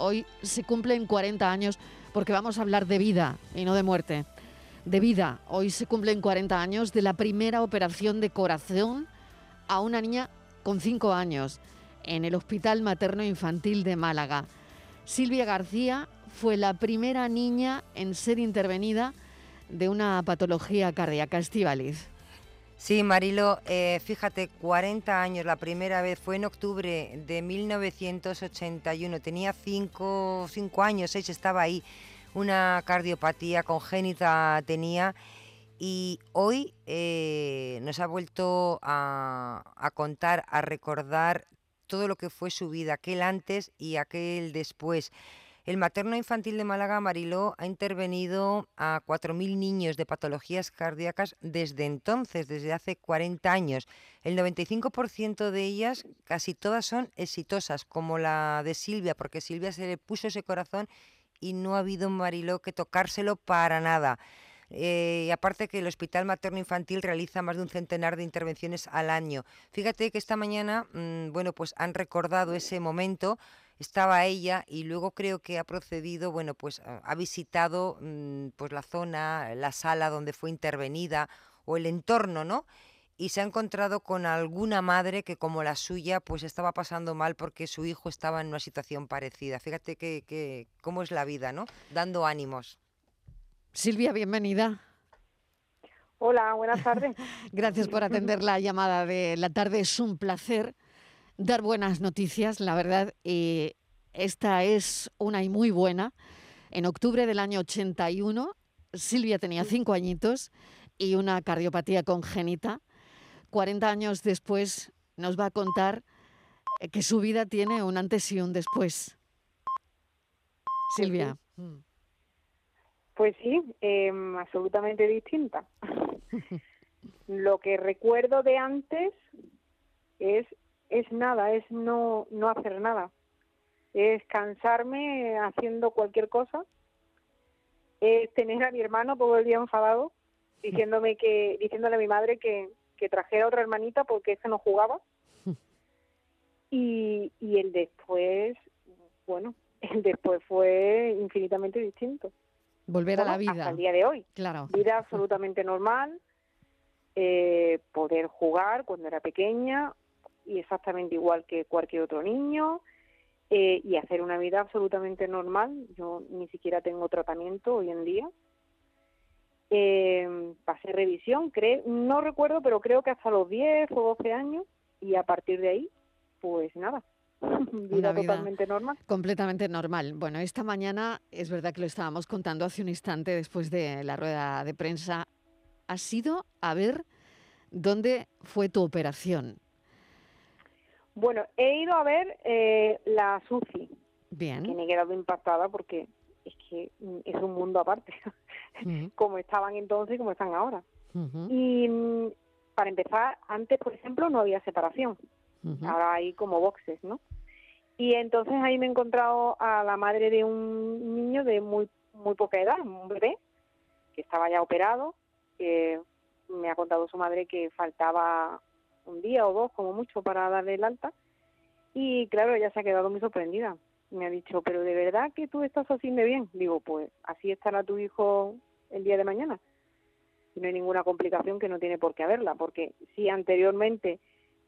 Hoy se cumplen 40 años porque vamos a hablar de vida y no de muerte. De vida. Hoy se cumplen 40 años de la primera operación de corazón a una niña con 5 años en el Hospital Materno Infantil de Málaga. Silvia García fue la primera niña en ser intervenida de una patología cardíaca. Estivaliz. Sí, Marilo, eh, fíjate, 40 años, la primera vez fue en octubre de 1981, tenía 5 años, 6, estaba ahí, una cardiopatía congénita tenía y hoy eh, nos ha vuelto a, a contar, a recordar todo lo que fue su vida, aquel antes y aquel después. El materno infantil de Málaga, Mariló, ha intervenido a 4.000 niños de patologías cardíacas desde entonces, desde hace 40 años. El 95% de ellas, casi todas son exitosas, como la de Silvia, porque Silvia se le puso ese corazón y no ha habido, Mariló, que tocárselo para nada. Eh, y aparte que el Hospital Materno Infantil realiza más de un centenar de intervenciones al año. Fíjate que esta mañana, mm, bueno, pues han recordado ese momento estaba ella y luego creo que ha procedido, bueno, pues ha visitado mm, pues la zona, la sala donde fue intervenida o el entorno, ¿no? Y se ha encontrado con alguna madre que como la suya pues estaba pasando mal porque su hijo estaba en una situación parecida. Fíjate que, cómo es la vida, ¿no? Dando ánimos. Silvia, bienvenida. Hola, buenas tardes. Gracias por atender la llamada de la tarde. Es un placer dar buenas noticias, la verdad. y esta es una y muy buena. En octubre del año 81, Silvia tenía cinco añitos y una cardiopatía congénita. 40 años después nos va a contar eh, que su vida tiene un antes y un después. Silvia. Pues sí, em, absolutamente distinta. Lo que recuerdo de antes es es nada, es no, no hacer nada. Es cansarme haciendo cualquier cosa. Es tener a mi hermano todo el día enfadado, diciéndome que, diciéndole a mi madre que, que trajera otra hermanita porque ese no jugaba. Y, y el después, bueno, el después fue infinitamente distinto. Volver a la vida. Hasta el día de hoy. Claro. Vida absolutamente normal. Eh, poder jugar cuando era pequeña, y exactamente igual que cualquier otro niño eh, y hacer una vida absolutamente normal. Yo ni siquiera tengo tratamiento hoy en día. Eh, pasé revisión, creo, no recuerdo, pero creo que hasta los 10 o 12 años y a partir de ahí, pues nada, vida, totalmente normal. Completamente normal. Bueno, esta mañana es verdad que lo estábamos contando hace un instante después de la rueda de prensa. Ha sido a ver dónde fue tu operación. Bueno, he ido a ver eh, la SUCI. Bien. Que me he quedado impactada porque es que es un mundo aparte, como estaban entonces y como están ahora. Y mm, para empezar, antes, por ejemplo, no había separación. Ahora hay como boxes, ¿no? Y entonces ahí me he encontrado a la madre de un niño de muy muy poca edad, un bebé, que estaba ya operado, que me ha contado su madre que faltaba un día o dos como mucho para darle el alta. Y claro, ella se ha quedado muy sorprendida. Me ha dicho, pero ¿de verdad que tú estás así de bien? Digo, pues así estará tu hijo el día de mañana. Y no hay ninguna complicación que no tiene por qué haberla, porque si anteriormente,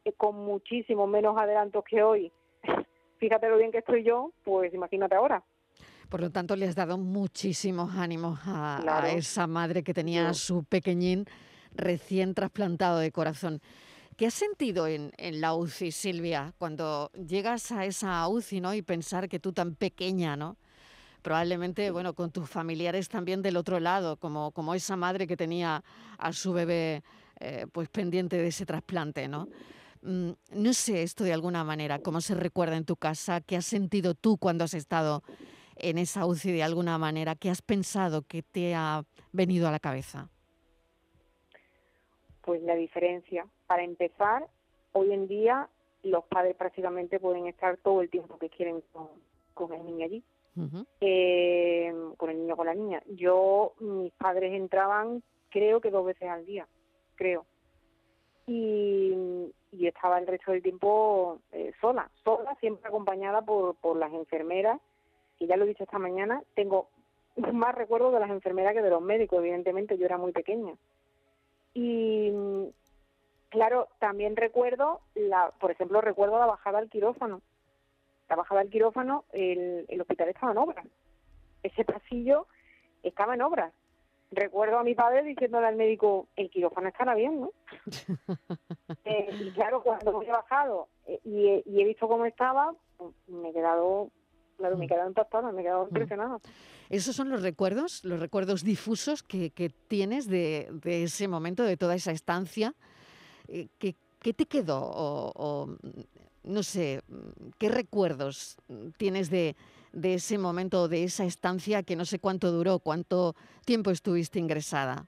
eh, con muchísimo menos adelantos que hoy, fíjate lo bien que estoy yo, pues imagínate ahora. Por lo tanto, le has dado muchísimos ánimos a, esa madre que tenía a su pequeñín recién trasplantado de corazón. ¿Qué has sentido en, la UCI, Silvia, cuando llegas a esa UCI ¿no? y pensar que tú tan pequeña, ¿no? probablemente bueno, con tus familiares también del otro lado, como, como esa madre que tenía a su bebé eh, pues pendiente de ese trasplante, ¿no? Mm, no sé esto de alguna manera, cómo se recuerda en tu casa, qué has sentido tú cuando has estado en esa UCI de alguna manera, qué has pensado que te ha venido a la cabeza. Pues la diferencia, para empezar, hoy en día los padres prácticamente pueden estar todo el tiempo que quieren con, el niño allí, eh, con el niño con la niña. Yo, mis padres entraban creo que dos veces al día, creo. Y, estaba el resto del tiempo eh, sola, sola, siempre acompañada por, por las enfermeras que ya lo he dicho esta mañana, tengo más recuerdos de las enfermeras que de los médicos, evidentemente yo era muy pequeña. Y claro, también recuerdo, la, por ejemplo, recuerdo la bajada al quirófano. La bajada al quirófano, el, el hospital estaba en obras. Ese pasillo estaba en obras. Recuerdo a mi padre diciéndole al médico, el quirófano estará bien, ¿no? Eh, y claro, cuando he bajado eh, y, y, he visto cómo estaba, pues, me he quedado Claro, me he quedado impactada, me he quedado mm. impresionada. ¿Esos son los recuerdos, los recuerdos difusos que, que tienes de, de, ese momento, de toda esa estancia? Eh, ¿Qué, qué te quedó? O, no sé, ¿qué recuerdos tienes de, de ese momento, de esa estancia que no sé cuánto duró, cuánto tiempo estuviste ingresada?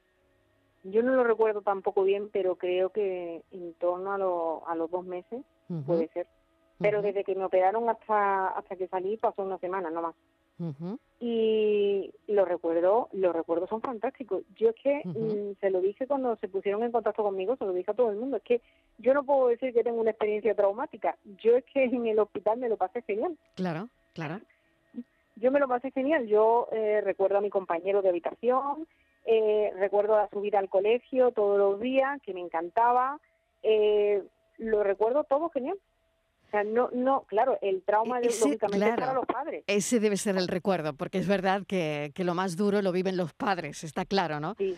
Yo no lo recuerdo tampoco bien, pero creo que en torno a, a los dos meses, puede ser pero desde que me operaron hasta hasta que salí pasó una semana no más y los recuerdos los recuerdos son fantásticos. Yo es que mm, se lo dije cuando se pusieron en contacto conmigo se lo dije a todo el mundo es que yo no puedo decir que tengo una experiencia traumática. Yo es que en el hospital me lo pasé genial. Claro claro. Yo me lo pasé genial. Yo eh, recuerdo a mi compañero de habitación eh, recuerdo la subida al colegio todos los días que me encantaba eh, lo recuerdo todo genial no, no, claro, el trauma de, lógicamente para los padres. Ese debe ser el recuerdo, porque es verdad que, que, lo más duro lo viven los padres, está claro, ¿no? Sí.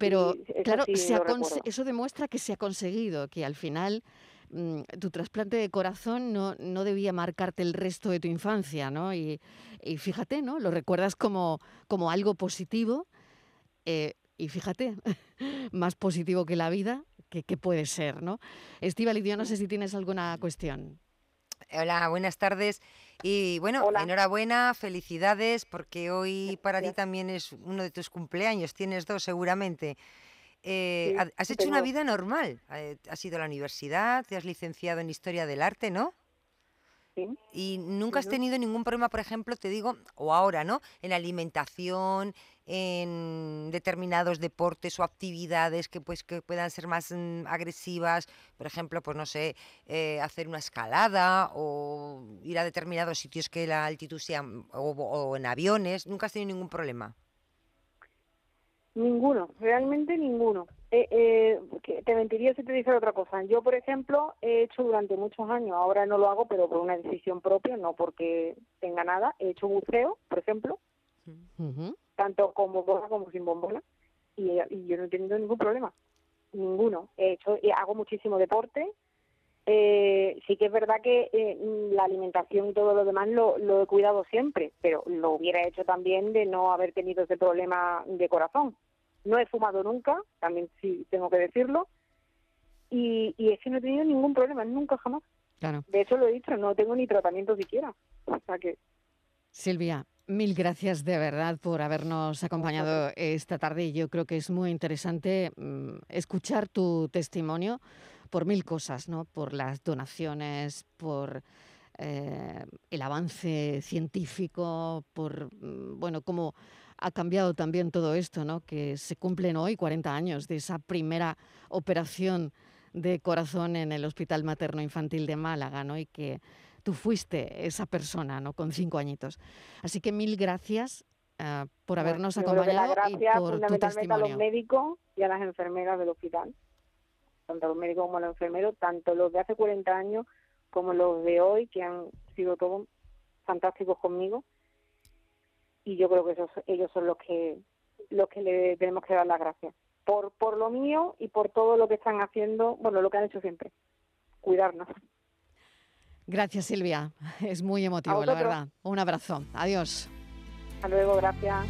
Pero claro, eso demuestra que se ha conseguido, que al final mm, tu trasplante de corazón no, no debía marcarte el resto de tu infancia, ¿no? Y, y fíjate, ¿no? Lo recuerdas como, como algo positivo. Eh, y fíjate, más positivo que la vida, que, que puede ser, ¿no? Estíbal, yo no sé si tienes alguna cuestión. Hola, buenas tardes. Y bueno, enhorabuena, felicidades, porque hoy para ti también es uno de tus cumpleaños, tienes dos seguramente. Eh, has hecho una vida normal, eh, has ido a la universidad, te has licenciado en Historia del Arte, ¿no? Y nunca has tenido ningún problema, por ejemplo, te digo, o ahora, ¿no? En alimentación, en determinados deportes o actividades que pues que puedan ser más mm, agresivas, por ejemplo, pues no sé, eh, hacer una escalada o ir a determinados sitios que la altitud sea mm, o en aviones, nunca has tenido ningún problema. Ninguno, realmente ninguno. Eh, eh, te mentiría si te dijera otra cosa. Yo, por ejemplo, he hecho durante muchos años, ahora no lo hago, pero por una decisión propia, no porque tenga nada, he hecho buceo, por ejemplo, tanto con bombona como sin bombona, y, yo no he tenido ningún problema, ninguno. He hecho, hago muchísimo deporte, eh, sí que es verdad que eh, la alimentación y todo lo demás lo, lo, he cuidado siempre, pero lo hubiera hecho también de no haber tenido ese problema de corazón. No he fumado nunca, también sí tengo que decirlo, y, y es que no he tenido ningún problema, nunca jamás. Claro. De hecho lo he dicho, no tengo ni tratamiento siquiera. O sea que... Silvia, mil gracias de verdad por habernos acompañado esta tarde yo creo que es muy interesante mm, escuchar tu testimonio por mil cosas, ¿no? Por las donaciones, por eh, el avance científico, por, mm, bueno, cómo ha cambiado también todo esto, ¿no? Que se cumplen hoy 40 años de esa primera operación de corazón en el Hospital Materno Infantil de Málaga, ¿no? Y que tú fuiste esa persona, ¿no? Con cinco añitos. Así que mil gracias uh, por habernos acompañado y por tu testimonio. a los médicos y a las enfermeras del hospital tanto los médicos como los enfermeros, tanto los de hace 40 años como los de hoy, que han sido todos fantásticos conmigo. Y yo creo que esos, ellos son los que los que le tenemos que dar las gracias. Por, por lo mío y por todo lo que están haciendo, bueno, lo que han hecho siempre, cuidarnos. Gracias, Silvia. Es muy emotivo, la verdad. Un abrazo. Adiós. Hasta luego, gracias.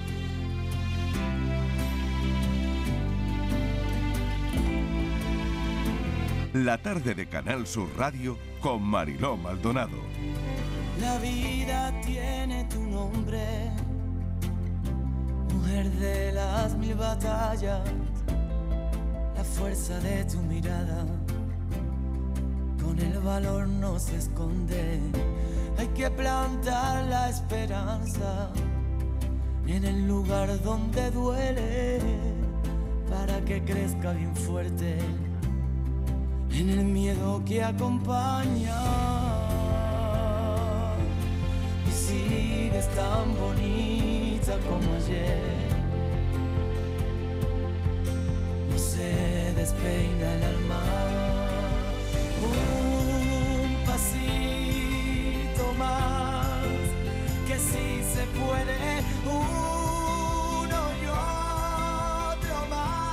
La tarde de Canal Sur Radio con Mariló Maldonado. La vida tiene tu nombre, mujer de las mil batallas, la fuerza de tu mirada, con el valor no se esconde, hay que plantar la esperanza en el lugar donde duele, para que crezca bien fuerte en el miedo que acompaña y sigue estando como ayer.